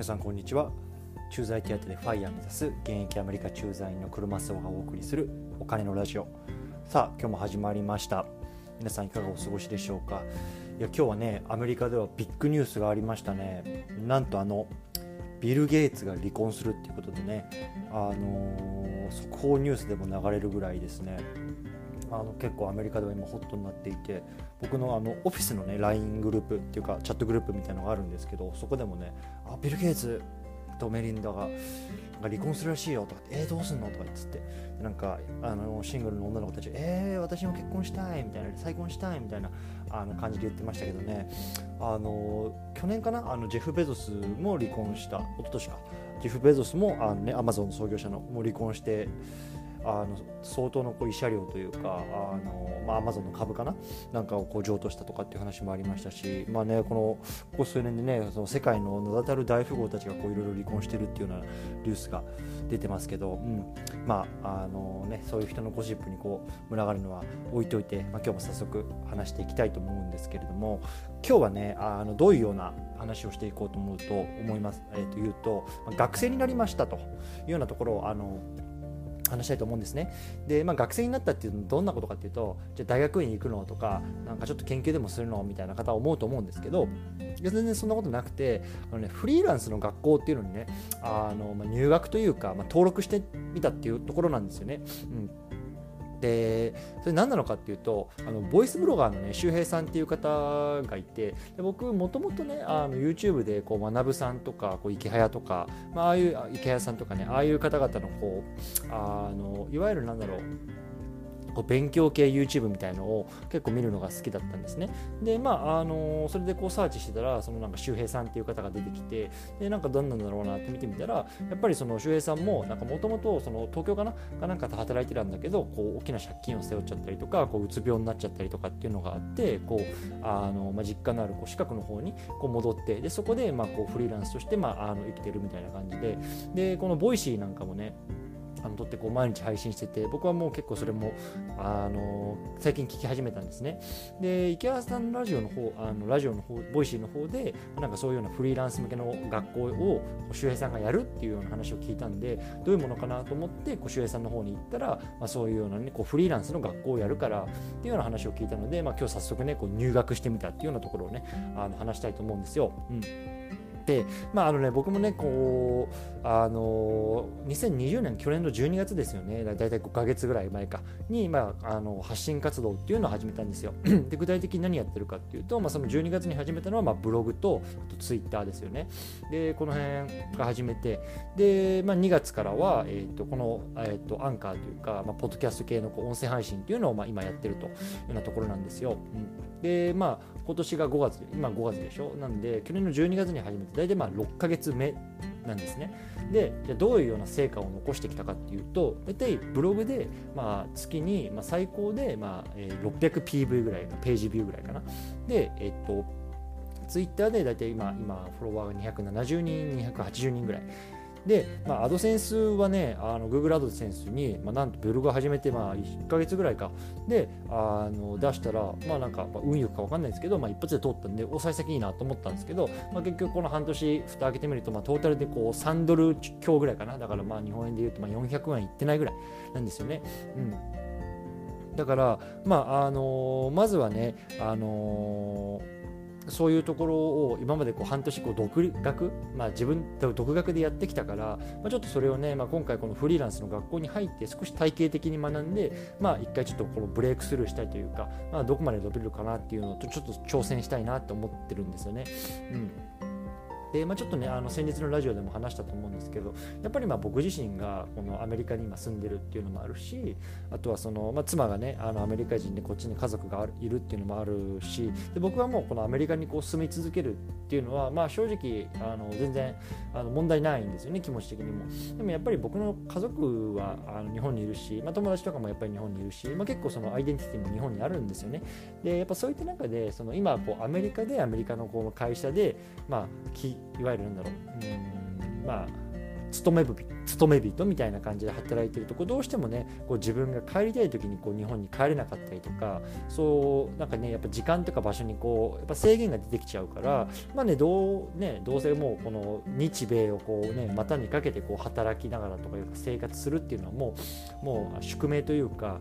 皆さんこんにちは。駐在手当でファイヤー目指す現役アメリカ駐在員の車栖がお送りするお金のラジオ。さあ今日も始まりました。皆さんいかがお過ごしでしょうか？いや今日はねアメリカではビッグニュースがありましたね。なんとあのビル・ゲイツが離婚するっていうことでねあのー、速報ニュースでも流れるぐらいですね。あの結構アメリカでは今ホットになっていて僕のあのオフィスのね LINE グループっていうかチャットグループみたいのがあるんですけどそこでもねあビル・ゲイツとメリンダが離婚するらしいよとかえー、どうすんのとか言ってなんかあのシングルの女の子たちえー、私も結婚したいみたいな再婚したいみたいなあの感じで言ってましたけどね。あの去年かなあのジェフ・ベゾスも離婚した一昨年か。ジェフ・ベゾスもあの、ね、アマゾンの創業者のも離婚してあの相当のこう慰謝料というかあの、まあ、アマゾンの株かな？なんかをこう譲渡したとかっていう話もありましたし、まあね、このここ数年でねその世界の名だたる大富豪たちがいろいろ離婚してるっていうようなニュースが出てますけど、うん、まああのね、そういう人のゴシップにこう群がるのは置いといて、まあ、今日も早速話していきたいと思うんですけれども今日はねあのどういうような話をしていこうと思うと思います、えー、というと、まあ、学生になりましたというようなところをあの話したいと思うんですね。で、まあ、学生になったっていうのはどんなことかっていうとじゃあ大学院行くのとかなんかちょっと研究でもするのみたいな方は思うと思うんですけど全然そんなことなくてあの、ね、フリーランスの学校っていうのにねあの、まあ、入学というか、まあ、登録してみたっていうところなんですよね。うんでそれ何なのかっていうとあのボイスブロガーのね周平さんっていう方がいてで僕もともとねあの YouTube でこう学さんとかこう池早とか、まあ、ああいう池早さんとかねああいう方々のこうあのいわゆるなんだろうこう勉強系 YouTube みたいのを結構見るのが好きだったんですね。で、まあ、あのそれでこうサーチしてたら、そのなんか周平さんっていう方が出てきて、で、なんかどんなんだろうなって見てみたら、やっぱりその周平さんも、なんかもともと東京かな？かなんかで働いてたんだけど、こう大きな借金を背負っちゃったりとか、こううつ病になっちゃったりとかっていうのがあって、こう、あのまあ、実家のあるこう四国の方にこう戻って、で、そこでまあこうフリーランスとしてまああの生きてるみたいな感じで、で、この Voicy なんかもね、あの撮ってこう毎日配信してて僕はもう結構それもあの最近聞き始めたんですねでイケハヤさんのラジオの方あのラジオの方 Voicy の方でなんかそういうようなフリーランス向けの学校を周平さんがやるっていうような話を聞いたんでどういうものかなと思ってこう周平さんの方に行ったら、まあ、そういうような、ね、こうフリーランスの学校をやるからっていうような話を聞いたので、まあ、今日早速ねこう入学してみたっていうようなところをねあの話したいと思うんですよ。うん、まああのね、僕もねこうあの2020年去年の12月ですよね。だいたい5か月ぐらい前か。に、まあ、あの発信活動っていうのを始めたんですよ。で具体的に何やってるかっていうと、まあ、その12月に始めたのは、まあ、ブログとツイッターですよね。でこの辺が始めて。で、まあ、2月からは、えーと、この、えーと、アンカーというか、まあ、ポッドキャスト系のこう音声配信っていうのを、まあ、今やってるというようなところなんですよ、うん、でまあ今年が5月今5月でしょ？なんで去年の12月に始めて大体まあ6ヶ月目なんですね。でじゃどういうような成果を残してきたかっていうと大体ブログで、まあ、月に、まあ、最高で、まあ、600PV ぐらいのページビューぐらいかな。でえっとツイッターで大体今今フォロワーが270人280人ぐらい。で、まあ、アドセンスはね、あの Google アドセンスに、まあ、なんとブログ始めて、まあ、1ヶ月ぐらいか、で、あの出したら、まあなんか、まあ、運よくか分かんないですけど、まあ、一発で通ったんで、お幸先いいなと思ったんですけど、まあ、結局この半年、蓋開けてみると、まあ、トータルでこう3ドル強ぐらいかな、だからまあ日本円で言うとまあ400円いってないぐらいなんですよね。うん、だから、まああのー、まずはね、あのーそういうところを今までこう半年こう独学、まあ、自分独学でやってきたから、まあ、ちょっとそれをね、まあ、今回このフリーランスの学校に入って少し体系的に学んで、まあ、一回ちょっとこのブレイクスルーしたいというか、まあ、どこまで伸びるかなっていうのとちょっと挑戦したいなと思ってるんですよね。うんで、まあ、ちょっとねあの先日のラジオでも話したと思うんですけどやっぱりまあ僕自身がこのアメリカに今住んでるっていうのもあるしあとはその、まあ、妻がねあのアメリカ人でこっちに家族がいるっていうのもあるしで僕はもうこのアメリカにこう住み続けるっていうのは、まあ、正直あの全然あの問題ないんですよね気持ち的にも。でもやっぱり僕の家族はあの日本にいるし、まあ、友達とかもやっぱり日本にいるし、まあ、結構そのアイデンティティも日本にあるんですよね。でやっぱそういった中でその今こうアメリカでアメリカのこう会社で、まあ、いわゆるなんだろう。うんまあ勤め勤め人みたいな感じで働いてるとこどうしてもねこう自分が帰りたい時にこう日本に帰れなかったりとかそうなんかねやっぱ時間とか場所にこうやっぱ制限が出てきちゃうからまあねどうねどうせもうこの日米をこうね股にかけてこう働きながらとかいうか生活するっていうのはもうもう宿命というか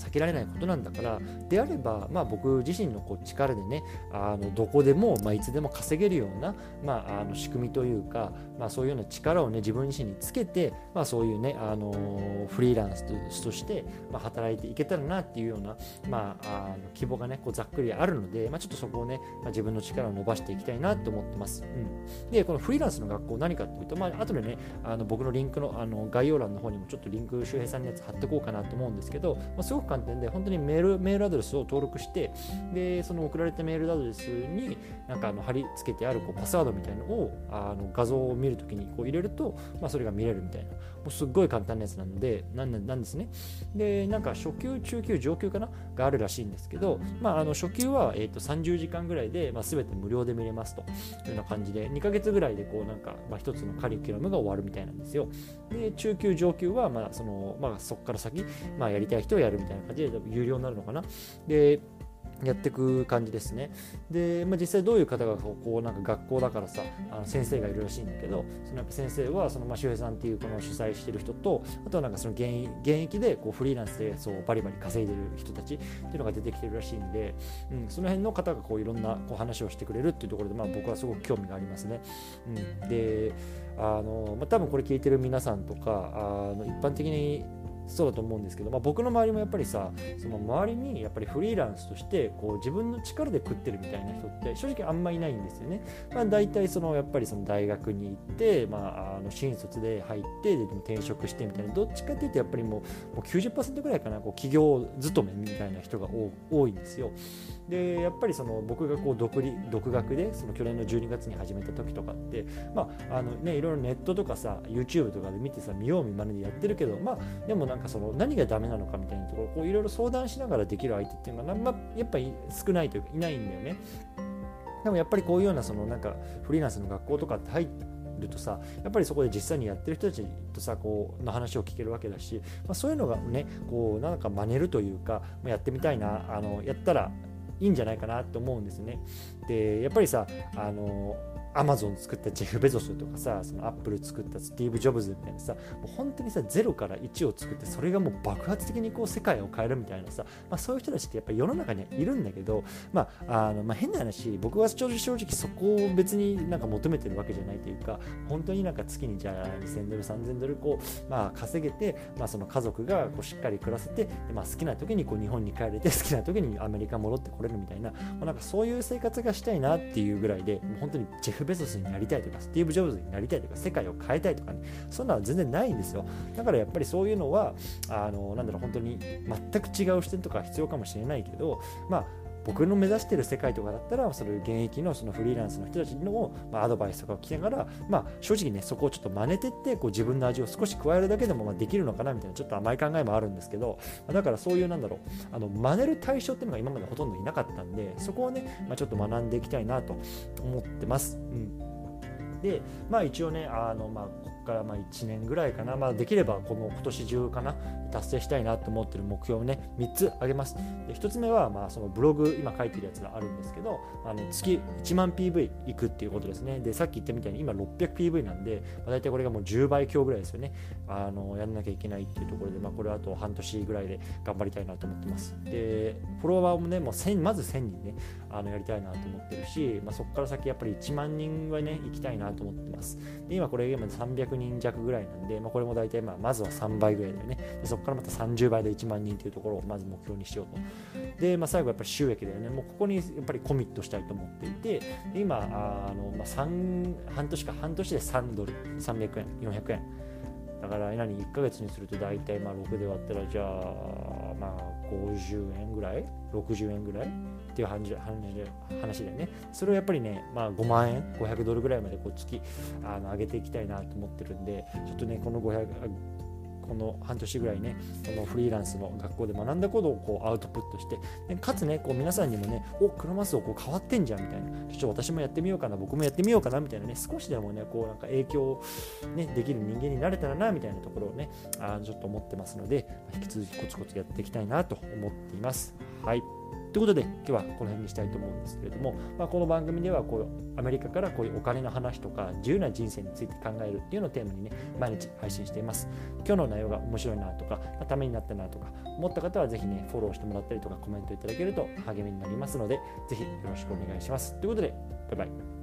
避けられないことなんだからであれば、まあ、僕自身のこう力でねあのどこでも、まあ、いつでも稼げるような、まあ、あの仕組みというか、まあ、そういうような力をね自分自身につけて、まあ、そういうねあのフリーランスとして、まあ、働いていけたらなっていうような、まあ、あの希望がねこうざっくりあるので、まあ、ちょっとそこをね、まあ、自分の力を伸ばしていきたいなと思ってます。うん、でこのフリーランスの学校何かっていうと、まあ後でねあの僕のリンクのあの概要欄の方にもちょっとリンク周平さんのやつ貼っておこうかなと思うんですけど、まあ、すごく簡単で本当にメールメールアドレスを登録してでその送られたメールアドレスになんかあの貼り付けてあるこうパスワードみたいのをあの画像を見るときにこう入れると、まあ、それが見れるみたいな。もうすごい簡単なやつなのでなんなんですね。でなんか初級中級上級かな？があるらしいんですけど、まあ、あの初級は、えー、と30時間ぐらいで、まあ、全て無料で見れますと。いうような感じで2ヶ月ぐらいでこうなんか、まあ、1つのカリキュラムが終わるみたいなんですよ。で中級上級は、まあそのまあ、そこから先、まあ、やりたい人はやるみたいな。感じで有料になるのかなでやっていく感じですね。で、まあ、実際どういう方がこうなんか学校だからさあの先生がいるらしいんだけどそのやっぱ先生はそのまあ周平さんっていうこの主催してる人とあとはなんかその現現役でこうフリーランスでそうバリバリ稼いでる人たちっていうのが出てきてるらしいんで、うん、その辺の方がこういろんなこう話をしてくれるっていうところで、まあ、僕はすごく興味がありますね。うん、であの、まあ、多分これ聞いてる皆さんとかあの一般的にそうだと思うんですけど、まあ、僕の周りもやっぱりさその周りにやっぱりフリーランスとしてこう自分の力で食ってるみたいな人って正直あんまいないんですよね。まあ、大体そのやっぱりその大学に行って、まあ、あの新卒で入ってで転職してみたいなどっちかっていうとやっぱりもうもう90%ぐらいかなこう企業勤めみたいな人が多いんですよ。でやっぱりその僕がこう独立独学でその去年の12月に始めた時とかってまああのねいろいろネットとかさ YouTube とかで見てさ見よう見まねでやってるけどまあでもなんかその何がダメなのかみたいなところこういろいろ相談しながらできる相手っていうのが、まあ、やっぱり少ないというかいないんだよね。でもやっぱりこういうようなそのなんかフリーランスの学校とかって入るとさやっぱりそこで実際にやってる人たちとさこうの話を聞けるわけだし、まあ、そういうのがねこうなんか真似るというか、やってみたいなあのやったらいいんじゃないかなと思うんですね。でやっぱりさあのアマゾン作ったジェフ・ベゾスとかさそのアップル作ったスティーブ・ジョブズみたいなさもう本当にさ0から1を作ってそれがもう爆発的にこう世界を変えるみたいなさ、まあ、そういう人たちってやっぱり世の中にはいるんだけど、まああのまあ、変な話僕は正直正直そこを別になんか求めてるわけじゃないというか本当になんか月にじゃあ2000ドル3000ドルこう、まあ、稼げて、まあ、その家族がこうしっかり暮らせてで、まあ、好きな時にこう日本に帰れて好きな時にアメリカ戻ってこれるみたいな、まあ、なんかそういう生活がしたいなっていうぐらいでもう本当にジェフ・ベゾスになりたいいとかスティーブ・ジョブズになりたいとか世界を変えたいとかねそんなのは全然ないんですよ。だからやっぱりそういうのはあのなんだろう本当に全く違う視点とか必要かもしれないけどまあ僕の目指してる世界とかだったらそれ現役のそのフリーランスの人たちの、まあ、アドバイスとかを聞きながら、まあ、正直ねそこをちょっと真似てってこう自分の味を少し加えるだけでもまあできるのかなみたいなちょっと甘い考えもあるんですけど、だからそういうなんだろうあの真似る対象っていうのが今までほとんどいなかったんでそこをね、まあ、ちょっと学んでいきたいなと思ってます。うん。でまあ一応ねあのまあここからまあ1年ぐらいかな、まあ、できればこの今年中かな。達成したいなと思ってる目標をね3つあげます。で1つ目はまあそのブログ今書いてるやつがあるんですけどあの月1万 PV いくっていうことですね。でさっき言ったみたいに今 600PV なんで、まあ、大体これがもう10倍強ぐらいですよね。あのやんなきゃいけないっていうところで、まあ、これはあと半年ぐらいで頑張りたいなと思ってます。でフォロワーもねもう1000まず1000人ねあのやりたいなと思ってるし、まあ、そこから先やっぱり1万人はね行きたいなと思ってます。で今これ今300人弱ぐらいなんで、まあ、これも大体まあまずは3倍ぐらいだよね。でそこからまた30倍で1万人というところをまず目標にしようと。で、まあ、最後やっぱり収益だよね。もうここにやっぱりコミットしたいと思っていて。今あの、まあ、3半年か。半年で3ドル300円400円だから何1ヶ月にすると大体まあ6で割ったらじゃあまあ50円ぐらい？60円ぐらい？っていう話話だよね。それをやっぱりね、まあ、5万円500ドルぐらいまでこう月あの上げていきたいなと思ってるんでちょっとねこの500この半年ぐらいねこのフリーランスの学校で学んだことをこうアウトプットしてでかつねこう皆さんにもねおクロマスオこう変わってんじゃんみたいな。ちょっと私もやってみようかな僕もやってみようかなみたいなね少しでもねこうなんか影響、ね、できる人間になれたらなみたいなところをねあちょっと思ってますので引き続きコツコツやっていきたいなと思っています。はい。ということで今日はこの辺にしたいと思うんですけれども、まあ、この番組ではこうアメリカからこういうお金の話とか自由な人生について考えるっていうのをテーマにね毎日配信しています。今日の内容が面白いなとか、まあ、ためになったなとか思った方はぜひねフォローしてもらったりとかコメントいただけると励みになりますのでぜひよろしくお願いします。ということでバイバイ。